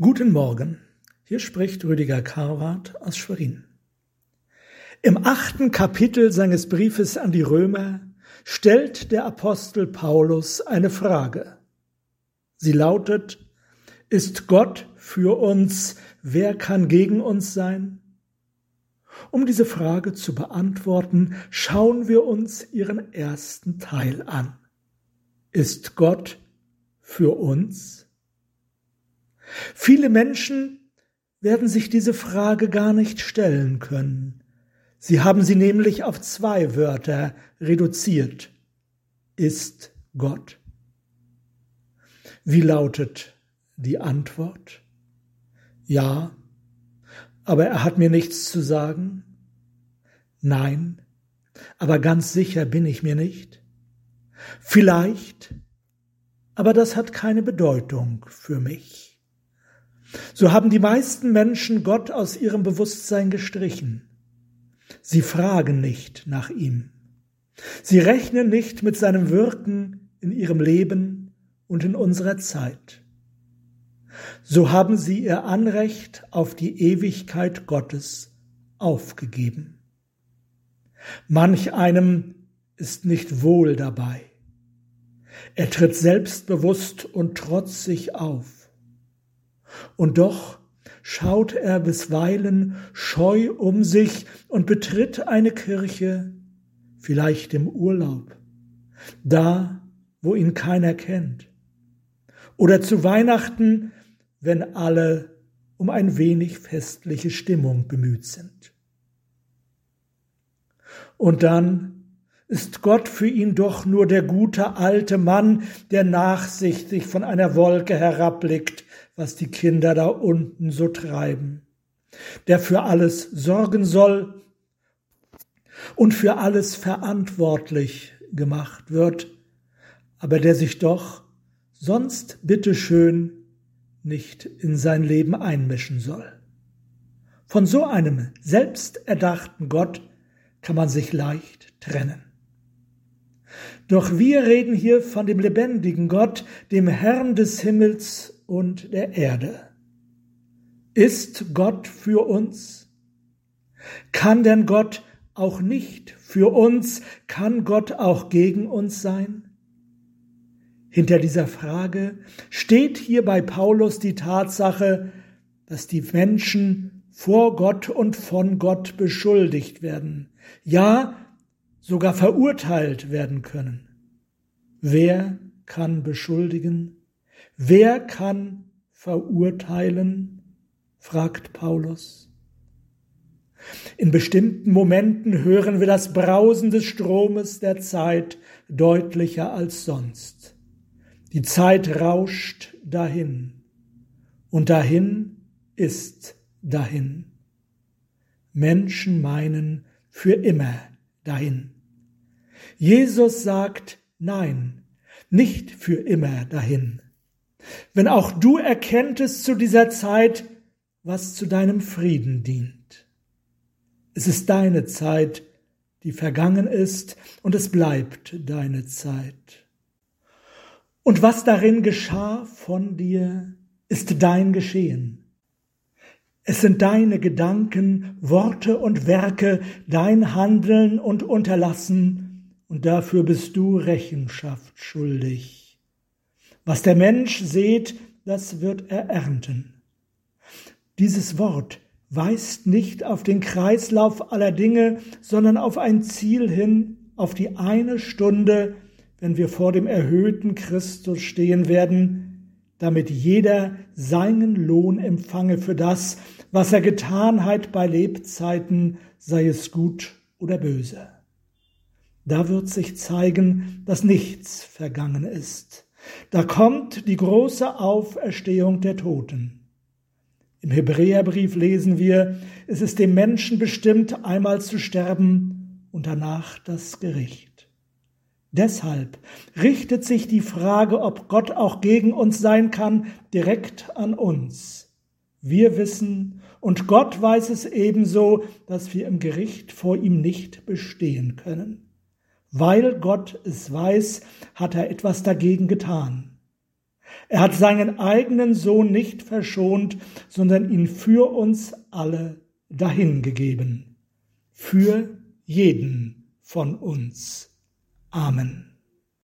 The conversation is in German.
Guten Morgen, hier spricht Rüdiger Karwart aus Schwerin. Im achten Kapitel seines Briefes an die Römer stellt der Apostel Paulus eine Frage. Sie lautet, ist Gott für uns, wer kann gegen uns sein? Um diese Frage zu beantworten, schauen wir uns ihren ersten Teil an. Ist Gott für uns? Viele Menschen werden sich diese Frage gar nicht stellen können. Sie haben sie nämlich auf zwei Wörter reduziert. Ist Gott? Wie lautet die Antwort? Ja, aber er hat mir nichts zu sagen. Nein, aber ganz sicher bin ich mir nicht. Vielleicht, aber das hat keine Bedeutung für mich. So haben die meisten Menschen Gott aus ihrem Bewusstsein gestrichen. Sie fragen nicht nach ihm. Sie rechnen nicht mit seinem Wirken in ihrem Leben und in unserer Zeit. So haben sie ihr Anrecht auf die Ewigkeit Gottes aufgegeben. Manch einem ist nicht wohl dabei. Er tritt selbstbewusst und trotzig auf und doch schaut er bisweilen scheu um sich und betritt eine Kirche, vielleicht im Urlaub, da, wo ihn keiner kennt, oder zu Weihnachten, wenn alle um ein wenig festliche Stimmung bemüht sind. Und dann ist Gott für ihn doch nur der gute alte Mann, der nachsichtig von einer Wolke herabblickt, was die Kinder da unten so treiben, der für alles sorgen soll und für alles verantwortlich gemacht wird, aber der sich doch sonst bitteschön nicht in sein Leben einmischen soll. Von so einem selbsterdachten Gott kann man sich leicht trennen. Doch wir reden hier von dem lebendigen Gott, dem Herrn des Himmels und der Erde. Ist Gott für uns? Kann denn Gott auch nicht für uns? Kann Gott auch gegen uns sein? Hinter dieser Frage steht hier bei Paulus die Tatsache, dass die Menschen vor Gott und von Gott beschuldigt werden. Ja, sogar verurteilt werden können. Wer kann beschuldigen? Wer kann verurteilen? fragt Paulus. In bestimmten Momenten hören wir das Brausen des Stromes der Zeit deutlicher als sonst. Die Zeit rauscht dahin und dahin ist dahin. Menschen meinen für immer dahin. Jesus sagt Nein, nicht für immer dahin. Wenn auch du erkenntest zu dieser Zeit, was zu deinem Frieden dient. Es ist deine Zeit, die vergangen ist, und es bleibt deine Zeit. Und was darin geschah von dir, ist dein Geschehen. Es sind deine Gedanken, Worte und Werke, dein Handeln und Unterlassen, und dafür bist du Rechenschaft schuldig. Was der Mensch sät, das wird er ernten. Dieses Wort weist nicht auf den Kreislauf aller Dinge, sondern auf ein Ziel hin, auf die eine Stunde, wenn wir vor dem erhöhten Christus stehen werden, damit jeder seinen Lohn empfange für das, was er getan hat bei Lebzeiten, sei es gut oder böse. Da wird sich zeigen, dass nichts vergangen ist. Da kommt die große Auferstehung der Toten. Im Hebräerbrief lesen wir, es ist dem Menschen bestimmt, einmal zu sterben und danach das Gericht. Deshalb richtet sich die Frage, ob Gott auch gegen uns sein kann, direkt an uns. Wir wissen, und Gott weiß es ebenso, dass wir im Gericht vor ihm nicht bestehen können. Weil Gott es weiß, hat er etwas dagegen getan. Er hat seinen eigenen Sohn nicht verschont, sondern ihn für uns alle dahingegeben. Für jeden von uns. Amen.